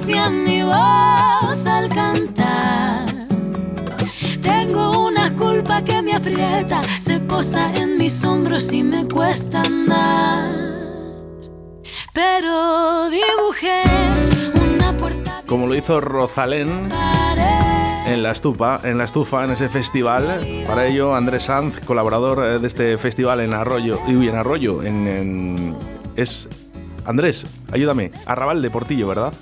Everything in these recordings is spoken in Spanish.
Ensucian mi voz al cantar. Tengo una culpa que me aprieta, se posa en mis hombros y me cuesta andar. Pero dibujé una puerta. Como lo hizo Rosalén en la estufa, en la estufa, en ese festival. Para ello, Andrés Sanz, colaborador eh, de este festival en Arroyo, y en Arroyo, en, en- es Andrés, ayúdame, Arrabal de Portillo, ¿verdad?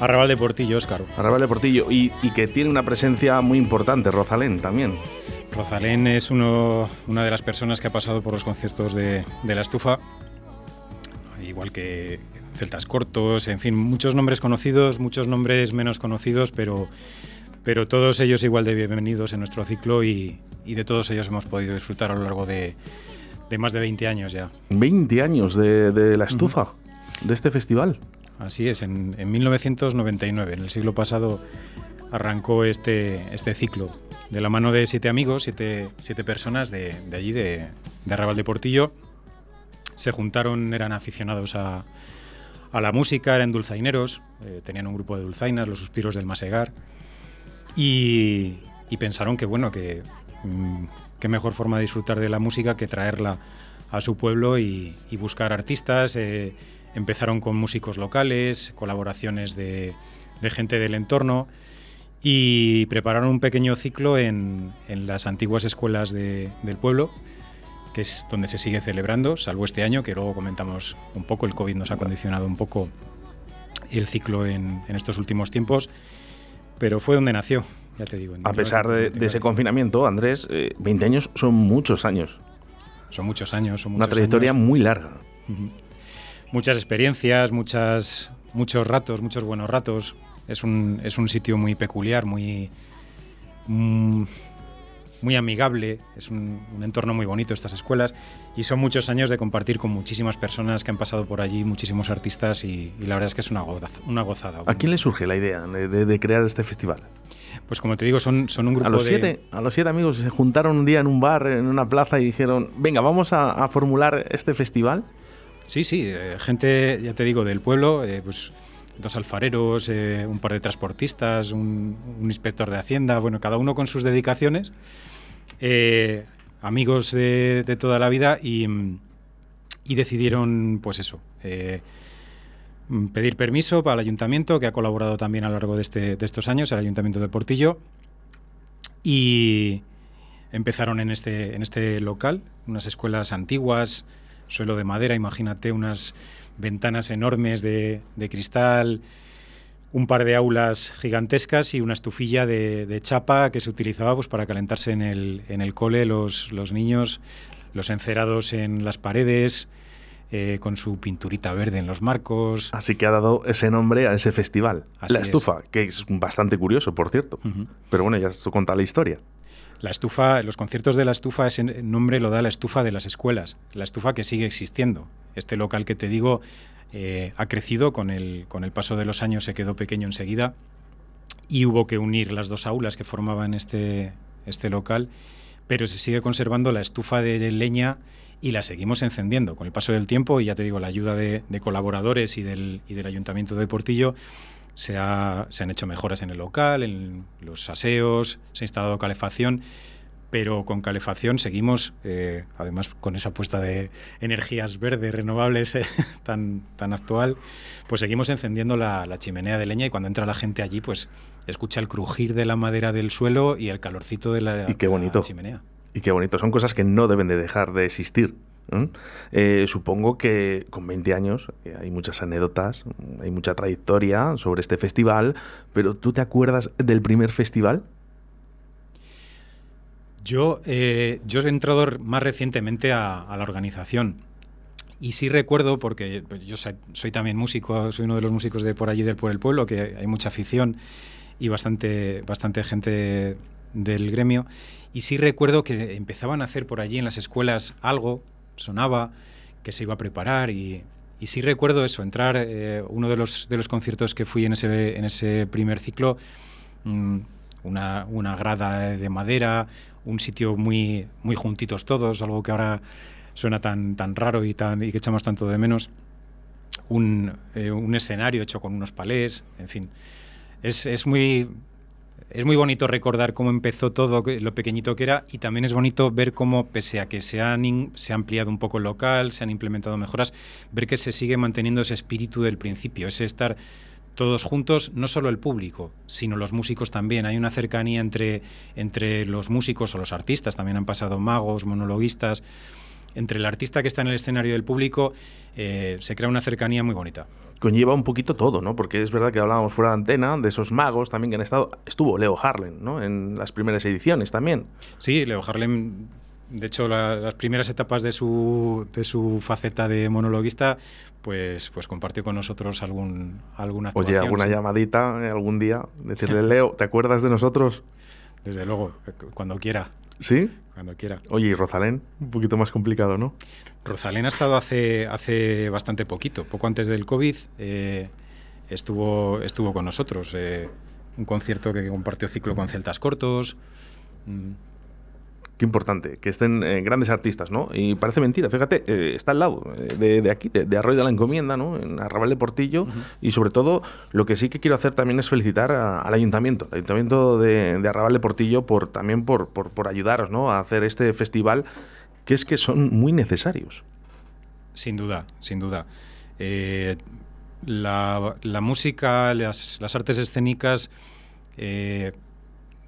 Arrabal de Portillo, Óscar. Arrabal de Portillo y, y que tiene una presencia muy importante, Rosalén también. Rosalén es uno, una de las personas que ha pasado por los conciertos de, de la estufa, igual que Celtas Cortos, en fin, muchos nombres conocidos, muchos nombres menos conocidos, pero, pero todos ellos igual de bienvenidos en nuestro ciclo y, y de todos ellos hemos podido disfrutar a lo largo de, de más de 20 años ya. 20 años de, de la estufa, de este festival. Así es, en, en 1999, en el siglo pasado, arrancó este, este ciclo de la mano de siete amigos, siete, siete personas de, allí, de, de Arrabal de Portillo. Se juntaron, eran aficionados a, a la música, eran dulzaineros, eh, tenían un grupo de dulzainas, los suspiros del Masegar, y, pensaron que, bueno, que mm, qué mejor forma de disfrutar de la música que traerla a su pueblo y, y buscar artistas. eh, empezaron con músicos locales, colaboraciones de, de gente del entorno y prepararon un pequeño ciclo en, en las antiguas escuelas de- del pueblo, que es donde se sigue celebrando, salvo este año, que luego comentamos un poco, el COVID nos ha condicionado un poco el ciclo en, en estos últimos tiempos, pero fue donde nació, ya te digo. A pesar de, de ese 1999. confinamiento, Andrés, eh, 20 años son muchos años. Son muchos años, son Una muchos trayectoria años. muy larga. Ujú. Muchas experiencias, muchas, muchos ratos, muchos buenos ratos. Es un, es un sitio muy peculiar, muy, mm, muy amigable, es un, un entorno muy bonito estas escuelas y son muchos años de compartir con muchísimas personas que han pasado por allí, muchísimos artistas y, y la verdad es que es una, goza- una gozada. ¿A quién le surge la idea de, de- de crear este festival? Pues como te digo, son, son un grupo A los, de... siete, a los siete amigos se juntaron un día en un bar, en una plaza y dijeron, venga, vamos a, a formular este festival. Sí, sí, eh, gente, ya te digo, del pueblo, eh, pues dos alfareros, eh, un par de transportistas, un, inspector de Hacienda, bueno, cada uno con sus dedicaciones, amigos de, toda la vida y, decidieron, pues eso, pedir permiso para el ayuntamiento, que ha colaborado también a lo largo de, este- de estos años, el ayuntamiento de Portillo, y empezaron en este, en este local, unas escuelas antiguas, suelo de madera, imagínate unas ventanas enormes de, de cristal, un par de aulas gigantescas y una estufilla de, de chapa que se utilizaba pues, para calentarse en el, en el cole los, los niños, los encerados en las paredes, eh, con su pinturita verde en los marcos. Así que ha dado ese nombre a ese festival. Así la es. estufa, que es bastante curioso, por cierto. Pero bueno, ya os cuenta la historia. La estufa, los conciertos de la estufa, ese nombre lo da la estufa de las escuelas, la estufa que sigue existiendo. Este local que te digo eh, ha crecido con el, con el paso de los años, se quedó pequeño enseguida y hubo que unir las dos aulas que formaban este, este local, pero se sigue conservando la estufa de leña y la seguimos encendiendo con el paso del tiempo y ya te digo, la ayuda de, de colaboradores y del, y del Ayuntamiento de Portillo se, ha- se han hecho mejoras en el local, en los aseos, se ha instalado calefacción, pero con calefacción seguimos, eh, además con esa apuesta de energías verdes, renovables eh, tan, tan actual, pues seguimos encendiendo la, la chimenea de leña y cuando entra la gente allí, pues escucha el crujir de la madera del suelo y el calorcito de la, Y qué la bonito. chimenea. Y qué bonito, son cosas que no deben de dejar de existir. ¿Eh? Supongo que con 20 años eh, hay muchas anécdotas, hay mucha trayectoria sobre este festival, pero ¿tú te acuerdas del primer festival? Yo, eh, yo he entrado más recientemente a, a la organización. Y sí recuerdo, porque pues, yo soy, también músico, soy uno de los músicos de por allí del por el pueblo, que hay mucha afición y bastante, bastante gente del gremio. Y sí recuerdo que empezaban a hacer por allí en las escuelas algo, sonaba, que se iba a preparar y, y sí recuerdo eso, entrar, eh, uno de los, de los conciertos que fui en ese, en ese primer ciclo, mm, una, una, grada de madera, un sitio muy, muy juntitos todos, algo que ahora suena tan, tan raro y, tan, y que echamos tanto de menos, un, eh, un escenario hecho con unos palés, en fin. Es, es muy, es muy bonito recordar cómo empezó todo, lo pequeñito que era, y también es bonito ver cómo, pese a que se, han se ha ampliado un poco el local, se han implementado mejoras, ver que se sigue manteniendo ese espíritu del principio, ese estar todos juntos, no solo el público, sino los músicos también. Hay una cercanía entre, entre los músicos o los artistas, también han pasado magos, monologuistas. Entre el artista que está en el escenario y el público eh, se crea una cercanía muy bonita conlleva un poquito todo, ¿no? Porque es verdad que hablábamos fuera de antena de esos magos también que han estado. Estuvo Leo Harlem, ¿no? En las primeras ediciones también. Sí, Leo Harlem. De hecho, las primeras etapas de su, de su faceta de monologuista, pues, pues compartió con nosotros algún, alguna Oye, alguna llamadita eh, algún día, decirle, Leo, ¿te acuerdas de nosotros? Desde luego, cuando quiera. ¿Sí? Cuando quiera. Oye, y Rosalén, un poquito más complicado, ¿no? Rosalén ha estado hace, hace bastante poquito, poco antes del COVID, eh, estuvo, estuvo con nosotros. Eh, un concierto que compartió ciclo con Celtas Cortos. Mm. Qué importante, que estén eh, grandes artistas, ¿no? Y parece mentira, fíjate, está al lado de, aquí, de, Arroyo de la Encomienda, ¿no? En Arrabal de Portillo. Y sobre todo, lo que sí que quiero hacer también es felicitar al ayuntamiento, al ayuntamiento de, Arrabal de Portillo, por, también por, por, por ayudaros, ¿no? A hacer este festival que es que son muy necesarios. Sin duda, sin duda. Eh, la, música, las, artes escénicas eh,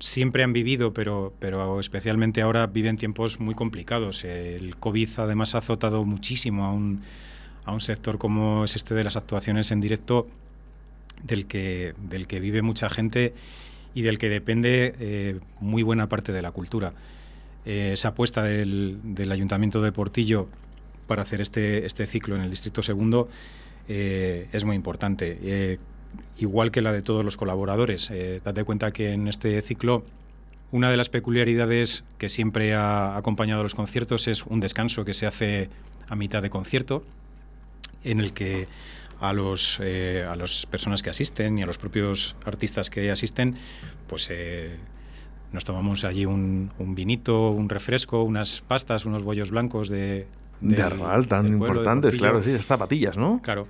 siempre han vivido, pero, pero especialmente ahora viven tiempos muy complicados. El COVID además ha azotado muchísimo a un, a un sector como es este de las actuaciones en directo, del que, del que vive mucha gente y del que depende eh, muy buena parte de la cultura. Eh, esa apuesta del, Ayuntamiento de Portillo para hacer este, este ciclo en el Distrito Segundo eh, es muy importante. Eh, igual que la de todos los colaboradores. date cuenta que en este ciclo una de las peculiaridades que siempre ha acompañado a los conciertos es un descanso que se hace a mitad de concierto, en el que a, los, a las personas que asisten y a los propios artistas que asisten, pues nos tomamos allí un, vinito, un refresco, unas pastas, unos bollos blancos de... De, Arrabal, tan importantes, claro, sí, estas zapatillas, ¿no? Claro.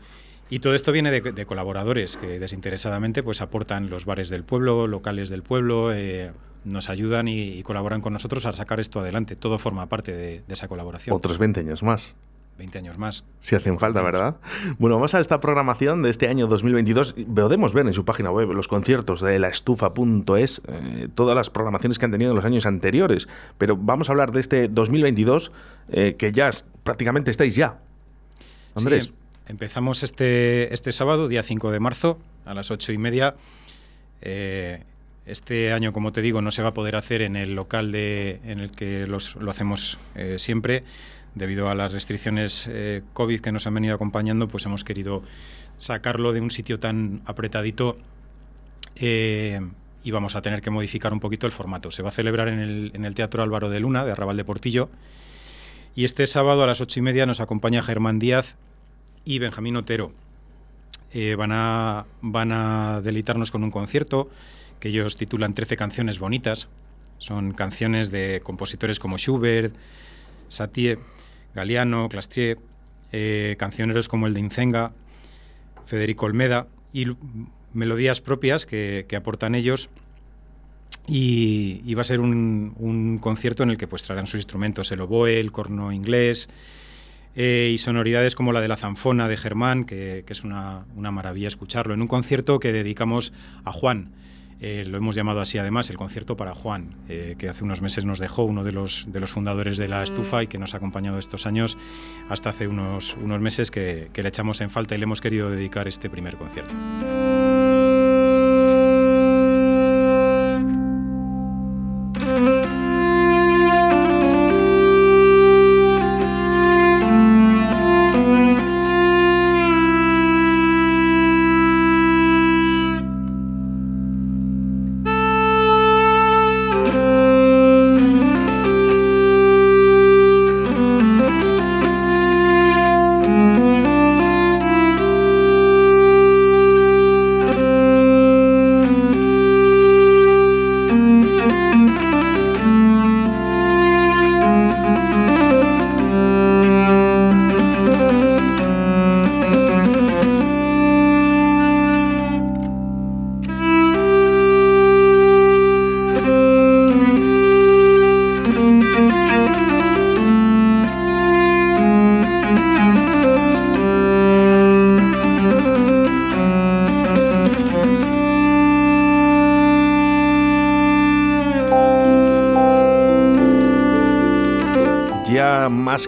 Y todo esto viene de, colaboradores que desinteresadamente pues aportan los bares del pueblo, locales del pueblo, eh, nos ayudan y, colaboran con nosotros a sacar esto adelante. Todo forma parte de, de esa colaboración. Otros 20 años más. 20 años más. Si hacen falta, ¿verdad? Bueno, vamos a esta programación de este año 2022. Podemos ver en su página web los conciertos de la estufa.es, eh, todas las programaciones que han tenido en los años anteriores. Pero vamos a hablar de este 2022, eh, que ya prácticamente estáis ya. Andrés. Empezamos este, este sábado, día 5 de marzo, a las 8 y media. Eh, este año, como te digo, no se va a poder hacer en el local de, en el que lo hacemos siempre debido a las restricciones eh, COVID que nos han venido acompañando, pues hemos querido sacarlo de un sitio tan apretadito eh, y vamos a tener que modificar un poquito el formato. Se va a celebrar en el, Teatro Álvaro de Luna, de Arrabal de Portillo, y este sábado a las ocho y media nos acompaña Germán Díaz y Benjamín Otero. Eh, van, a, van a deleitarnos con un concierto que ellos titulan Trece canciones bonitas. Son canciones de compositores como Schubert, Satie, Galeano, Clastrier, eh, cancioneros como el de Incenga, Federico Olmeda y melodías propias que, aportan ellos. Y, va a ser un, concierto en el que pues traerán sus instrumentos, el oboe, el corno inglés eh, y sonoridades como la de la zanfona de Germán, que, es una, una, maravilla escucharlo, en un concierto que dedicamos a Juan, eh, lo hemos llamado así además, el concierto para Juan, eh, que hace unos meses nos dejó uno de los, de los fundadores de la estufa y que nos ha acompañado estos años hasta hace unos, unos meses que le echamos en falta y le hemos querido dedicar este primer concierto.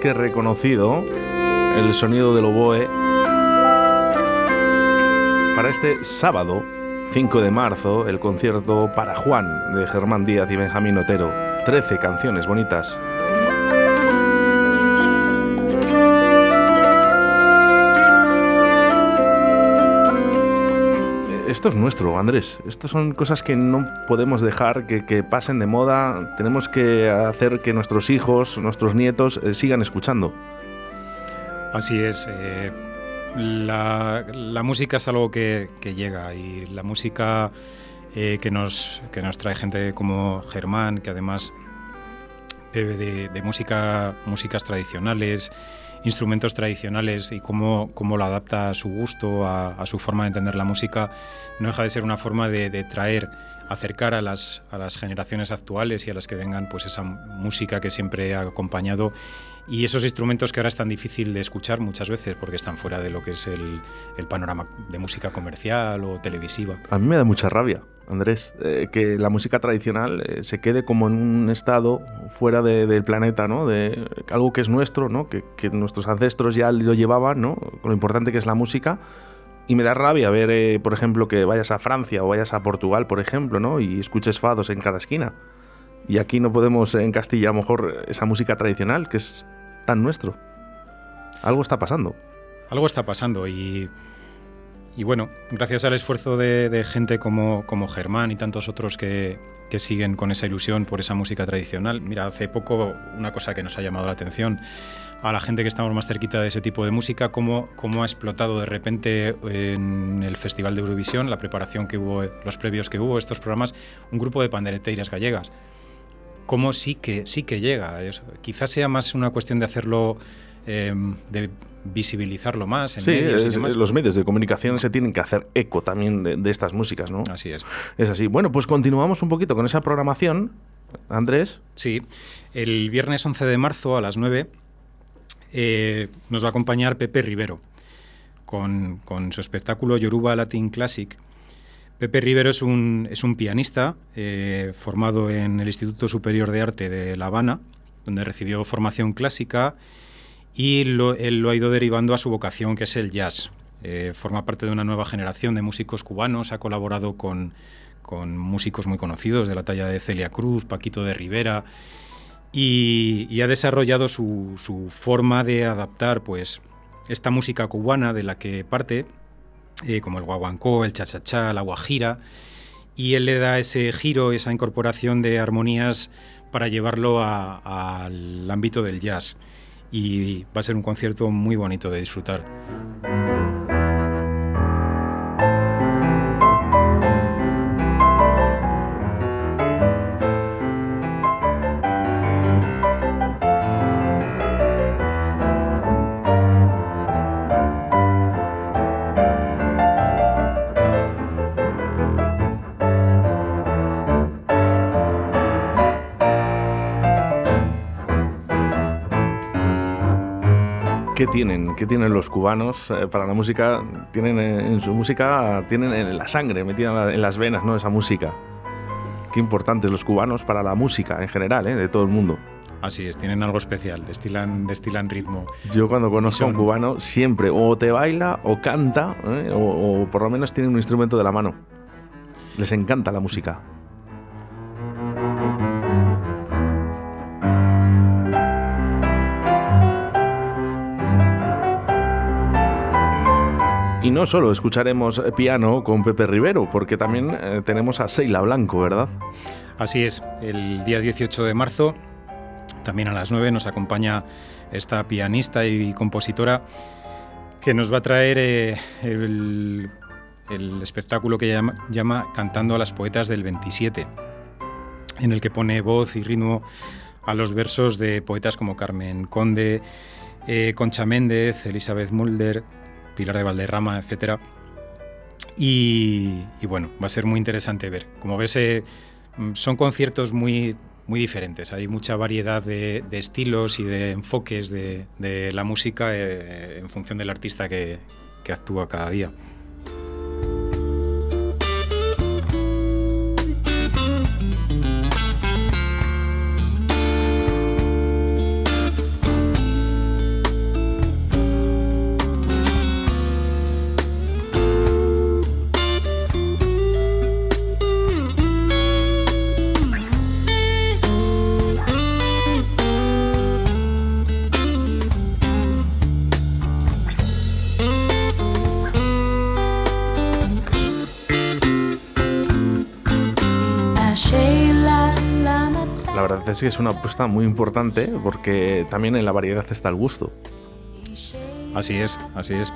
Que reconocido el sonido del oboe para este sábado 5 de marzo el concierto para Juan de Germán Díaz y Benjamín Otero. 13 canciones bonitas. Esto es nuestro, Andrés. Estas son cosas que no podemos dejar que, pasen de moda. Tenemos que hacer que nuestros hijos, nuestros nietos eh, sigan escuchando. Así es. Eh, la, música es algo que, llega y la música eh, que, nos, que nos trae gente como Germán, que además bebe de, música, músicas tradicionales, instrumentos tradicionales y cómo, cómo lo adapta a su gusto, a, su forma de entender la música, no deja de ser una forma de, traer, acercar a las, a las generaciones actuales y a las que vengan pues esa música que siempre ha acompañado y esos instrumentos que ahora es tan difícil de escuchar muchas veces porque están fuera de lo que es el, el panorama de música comercial o televisiva. A mí me da mucha rabia, Andrés, eh, que la música tradicional eh, se quede como en un estado fuera del planeta, ¿no? De algo que es nuestro, ¿no? Que, que, nuestros ancestros ya lo llevaban, ¿no? Lo importante que es la música. Y me da rabia ver, eh, por ejemplo, que vayas a Francia o vayas a Portugal, por ejemplo, ¿no? Y escuches fados en cada esquina. Y aquí no podemos en Castilla a lo mejor esa música tradicional, que es tan nuestro. Algo está pasando. Algo está pasando y, y bueno, gracias al esfuerzo de, gente como, como, Germán y tantos otros que, que, siguen con esa ilusión por esa música tradicional. Mira, hace poco una cosa que nos ha llamado la atención a la gente que estamos más cerquita de ese tipo de música, cómo, cómo ha explotado de repente en el Festival de Eurovisión, la preparación que hubo, los previos que hubo, estos programas, un grupo de pandereteiras gallegas cómo sí que, sí que llega. Quizás sea más una cuestión de hacerlo, em, de visibilizarlo más en medios los medios de comunicación se tienen que hacer eco también de, estas músicas, ¿no? Así es. Es así. Bueno, pues continuamos un poquito con esa programación. Andrés. Sí, el viernes 11 de marzo a las 9 eh, nos va a acompañar Pepe Rivero con, con su espectáculo Yoruba Latin Classic Pepe Rivero es un, es un pianista eh, formado en el Instituto Superior de Arte de La Habana, donde recibió formación clásica y él lo ha ido derivando a su vocación, que es el jazz. Eh, forma parte de una nueva generación de músicos cubanos, ha colaborado con, músicos muy conocidos de la talla de Celia Cruz, Paquito de Rivera, y, ha desarrollado su, su, forma de adaptar pues, esta música cubana de la que parte eh, como el guaguancó, el chachachá, la guajira, y él le da ese giro, esa incorporación de armonías para llevarlo al ámbito del jazz. Y va a ser un concierto muy bonito de disfrutar. ¿Qué tienen? ¿Qué tienen los cubanos eh, para la música? Tienen eh, en su música, tienen en la sangre, metida en las venas, ¿no? Esa música. Qué importantes los cubanos para la música en general, ¿eh? de todo el mundo. Así es, tienen algo especial, destilan, destilan ritmo. Yo cuando conozco a un cubano siempre o te baila o canta o, o por lo menos tiene un instrumento de la mano. Les encanta la música. No solo escucharemos piano con Pepe Rivero, porque también eh, tenemos a Seila Blanco, ¿verdad? Así es, el día 18 de marzo, también a las 9, nos acompaña esta pianista y compositora que nos va a traer eh, el, espectáculo que llama, Cantando a las Poetas del 27, en el que pone voz y ritmo a los versos de poetas como Carmen Conde, eh, Concha Méndez, Elizabeth Mulder, Pilar de Valderrama, etcétera. Y, bueno, va a ser muy interesante ver. Como ves, eh, son conciertos muy, muy diferentes. Hay mucha variedad de, estilos y de enfoques de, la música eh, en función del artista que actúa cada día. Es que es una apuesta muy importante porque también en la variedad está el gusto. Así es, así es.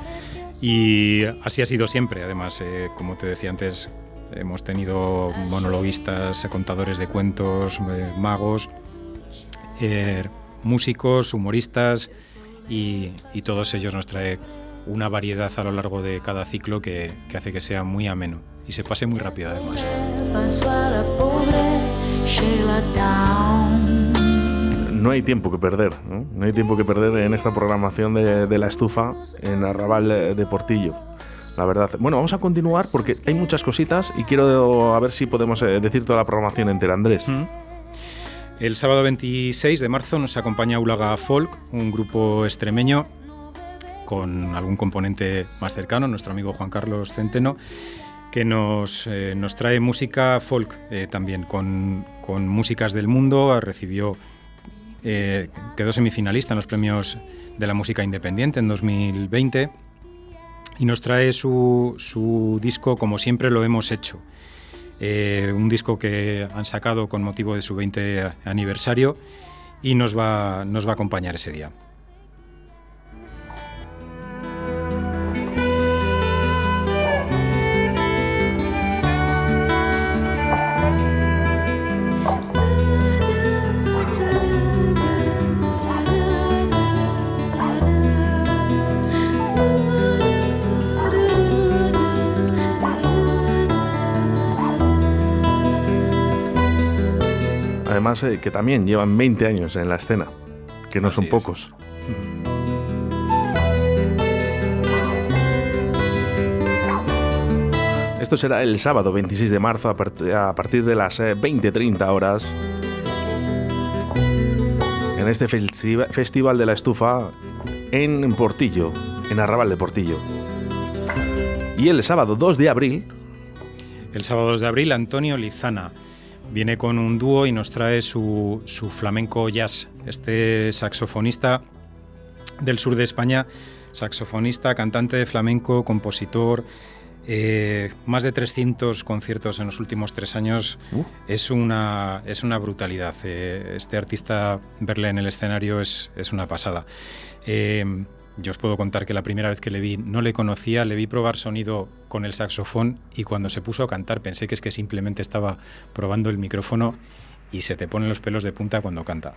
Y así ha sido siempre. Además, eh, como te decía antes, hemos tenido monologuistas, contadores de cuentos, eh, magos, eh, músicos, humoristas y, todos ellos nos trae una variedad a lo largo de cada ciclo que, hace que sea muy ameno y se pase muy rápido además. No hay tiempo que perder, ¿no? hay tiempo que perder en esta programación de, la estufa en Arrabal de Portillo. La verdad. Bueno, vamos a continuar porque hay muchas cositas y quiero a ver si podemos eh, decir toda la programación entera, Andrés. El sábado 26 de marzo nos acompaña Ulaga Folk, un grupo extremeño con algún componente más cercano, nuestro amigo Juan Carlos Centeno, que nos, eh, nos trae música folk eh, también, con, músicas del mundo. Recibió, eh, quedó semifinalista en los premios de la música independiente en 2020 y nos trae su, su disco Como siempre lo hemos hecho. Un disco que han sacado con motivo de su 20 aniversario y nos va, nos va a acompañar ese día. Eh, que también llevan 20 años en la escena, que no son pocos. Esto será el sábado 26 de marzo a, partir de las 20-30 eh, horas en este Festival de la Estufa en Portillo, en Arrabal de Portillo. Y el sábado 2 de abril... El sábado 2 de abril, Antonio Lizana viene con un dúo y nos trae su, flamenco jazz. Este saxofonista del sur de España, saxofonista, cantante de flamenco, compositor, eh, más de 300 conciertos en los últimos tres años uh. es, una, es una brutalidad. Eh, este artista, verle en el escenario es, es una pasada. Eh, yo os puedo contar que la primera vez que le vi no le conocía, le vi probar sonido con el saxofón y cuando se puso a cantar pensé que es que simplemente estaba probando el micrófono y se te ponen los pelos de punta cuando canta.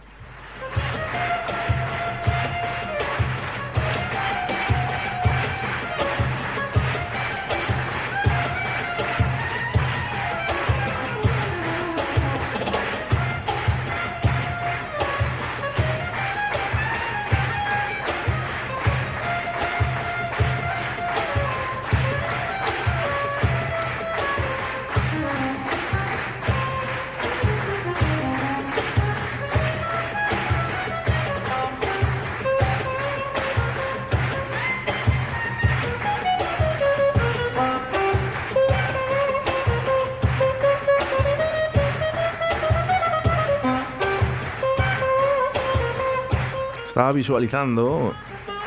Estaba visualizando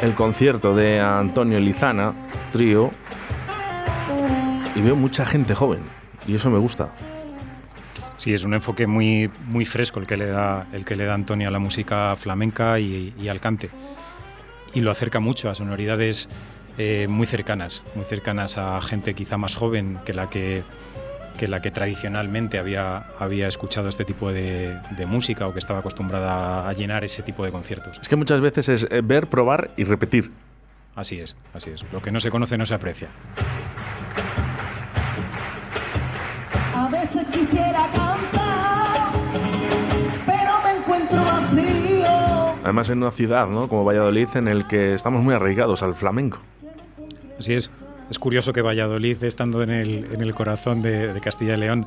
el concierto de Antonio Lizana, trío, y veo mucha gente joven, y eso me gusta. Sí, es un enfoque muy, muy fresco el que, le da, el que le da Antonio a la música flamenca y, al cante. Y lo acerca mucho a sonoridades eh, muy cercanas, muy cercanas a gente quizá más joven que la que que la que tradicionalmente había, había escuchado este tipo de, música o que estaba acostumbrada a llenar ese tipo de conciertos. Es que muchas veces es eh, ver, probar y repetir. Así es, así es. Lo que no se conoce no se aprecia. A veces quisiera cantar, pero me encuentro vacío. Además en una ciudad, ¿no? Como Valladolid, en el que estamos muy arraigados al flamenco. Así es. Es curioso que Valladolid, estando en el, en el corazón de, Castilla y León,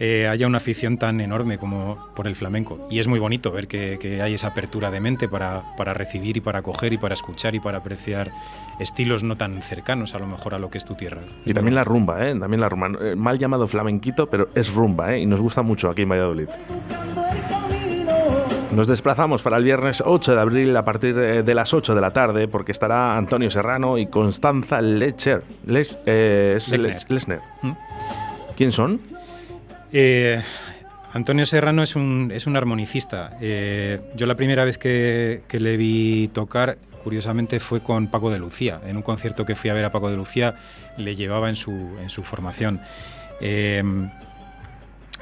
eh, haya una afición tan enorme como por el flamenco. Y es muy bonito ver que, hay esa apertura de mente para, para, recibir y para coger y para escuchar y para apreciar estilos no tan cercanos a lo mejor a lo que es tu tierra. Y también la rumba, ¿eh? También la rumba. Eh, mal llamado flamenquito, pero es rumba, ¿eh? Y nos gusta mucho aquí en Valladolid. Nos desplazamos para el viernes 8 de abril a partir de las 8 de la tarde porque estará Antonio Serrano y Constanza Lecher. Eh, ¿Mm? ¿Quién son? Eh, Antonio Serrano es un, es un armonicista. Eh, yo la primera vez que, le vi tocar, curiosamente, fue con Paco de Lucía. En un concierto que fui a ver a Paco de Lucía, le llevaba en su, en su formación. Eh,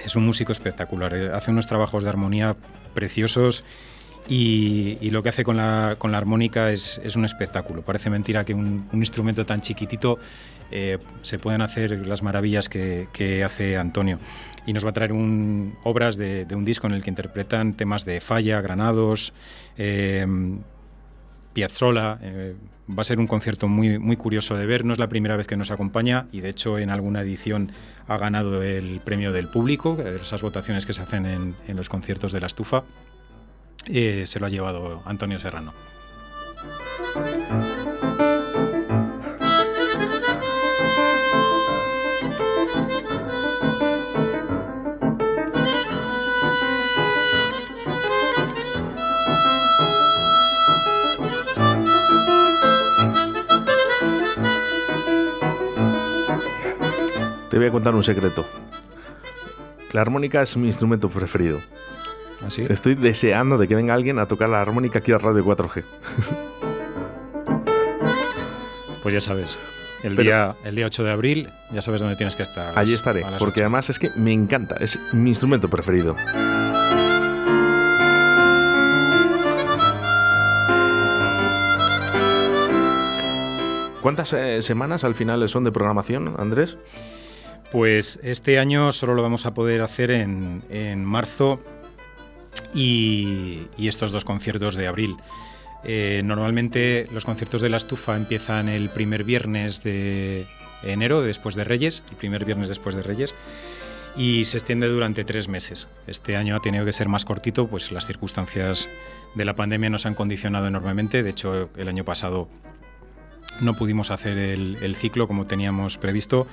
es un músico espectacular, eh, hace unos trabajos de armonía preciosos y, lo que hace con la, con la armónica es, es, un espectáculo. Parece mentira que un, instrumento tan chiquitito eh, se puedan hacer las maravillas que, hace Antonio. Y nos va a traer un, obras de, un disco en el que interpretan temas de Falla, Granados. Eh, va a ser un concierto muy, muy curioso de ver. No es la primera vez que nos acompaña y de hecho en alguna edición ha ganado el premio del público, esas votaciones que se hacen en, los conciertos de la estufa. Eh, se lo ha llevado Antonio Serrano. Te voy a contar un secreto. La armónica es mi instrumento preferido. Estoy deseando de que venga alguien a tocar la armónica aquí a Radio 4G. Pues ya sabes, el, día, el día 8 de abril ya sabes dónde tienes que estar. Allí estaré, porque además es que me encanta, es mi instrumento preferido. ¿Cuántas eh, semanas al final son de programación, Andrés? Pues este año solo lo vamos a poder hacer en, en marzo y, estos dos conciertos de abril. Eh, normalmente los conciertos de la estufa empiezan el primer viernes de enero, después de Reyes, el primer viernes después de Reyes, y se extiende durante tres meses. Este año ha tenido que ser más cortito, pues las circunstancias de la pandemia nos han condicionado enormemente. De hecho, el año pasado no pudimos hacer el, ciclo como teníamos previsto,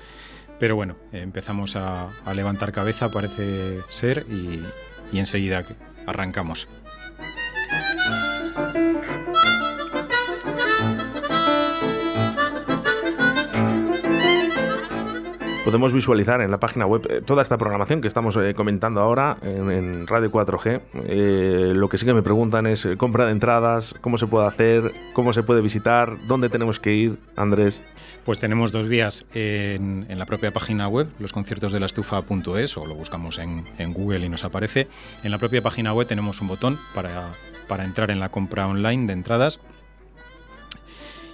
pero bueno, empezamos a, levantar cabeza, parece ser, y, y enseguida arrancamos. podemos visualizar en la página web eh, toda esta programación que estamos eh, comentando ahora en, Radio 4G. Eh, lo que sí que me preguntan es compra de entradas, cómo se puede hacer, cómo se puede visitar, dónde tenemos que ir, Andrés. Pues tenemos dos vías en, la propia página web, losconciertosdelastufa.es, o lo buscamos en, Google y nos aparece. En la propia página web tenemos un botón para, para entrar en la compra online de entradas.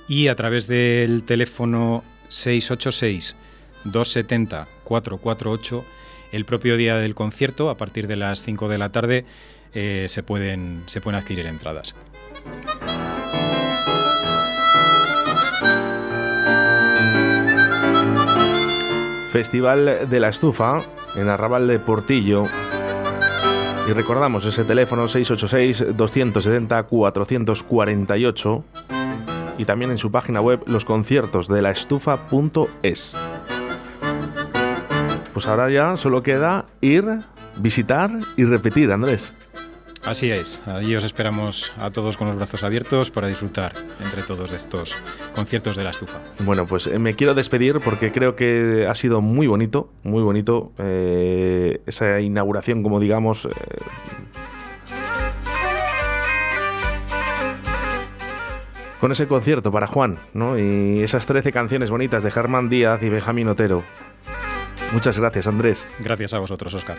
Y a través del teléfono 686 270 448. El propio día del concierto, a partir de las 5 de la tarde, eh, se, pueden, se pueden adquirir entradas. Festival de la Estufa en Arrabal de Portillo. Y recordamos ese teléfono 686-270-448 y también en su página web losconciertosdelaestufa.es. Pues ahora ya solo queda ir, visitar y repetir, Andrés. Así es, allí os esperamos a todos con los brazos abiertos para disfrutar entre todos de estos conciertos de la estufa. Bueno, pues eh, me quiero despedir porque creo que ha sido muy bonito, muy bonito eh, esa inauguración, como digamos. Eh, con ese concierto para Juan, ¿no? Y esas 13 canciones bonitas de Germán Díaz y Benjamín Otero. Muchas gracias, Andrés. Gracias a vosotros, Oscar.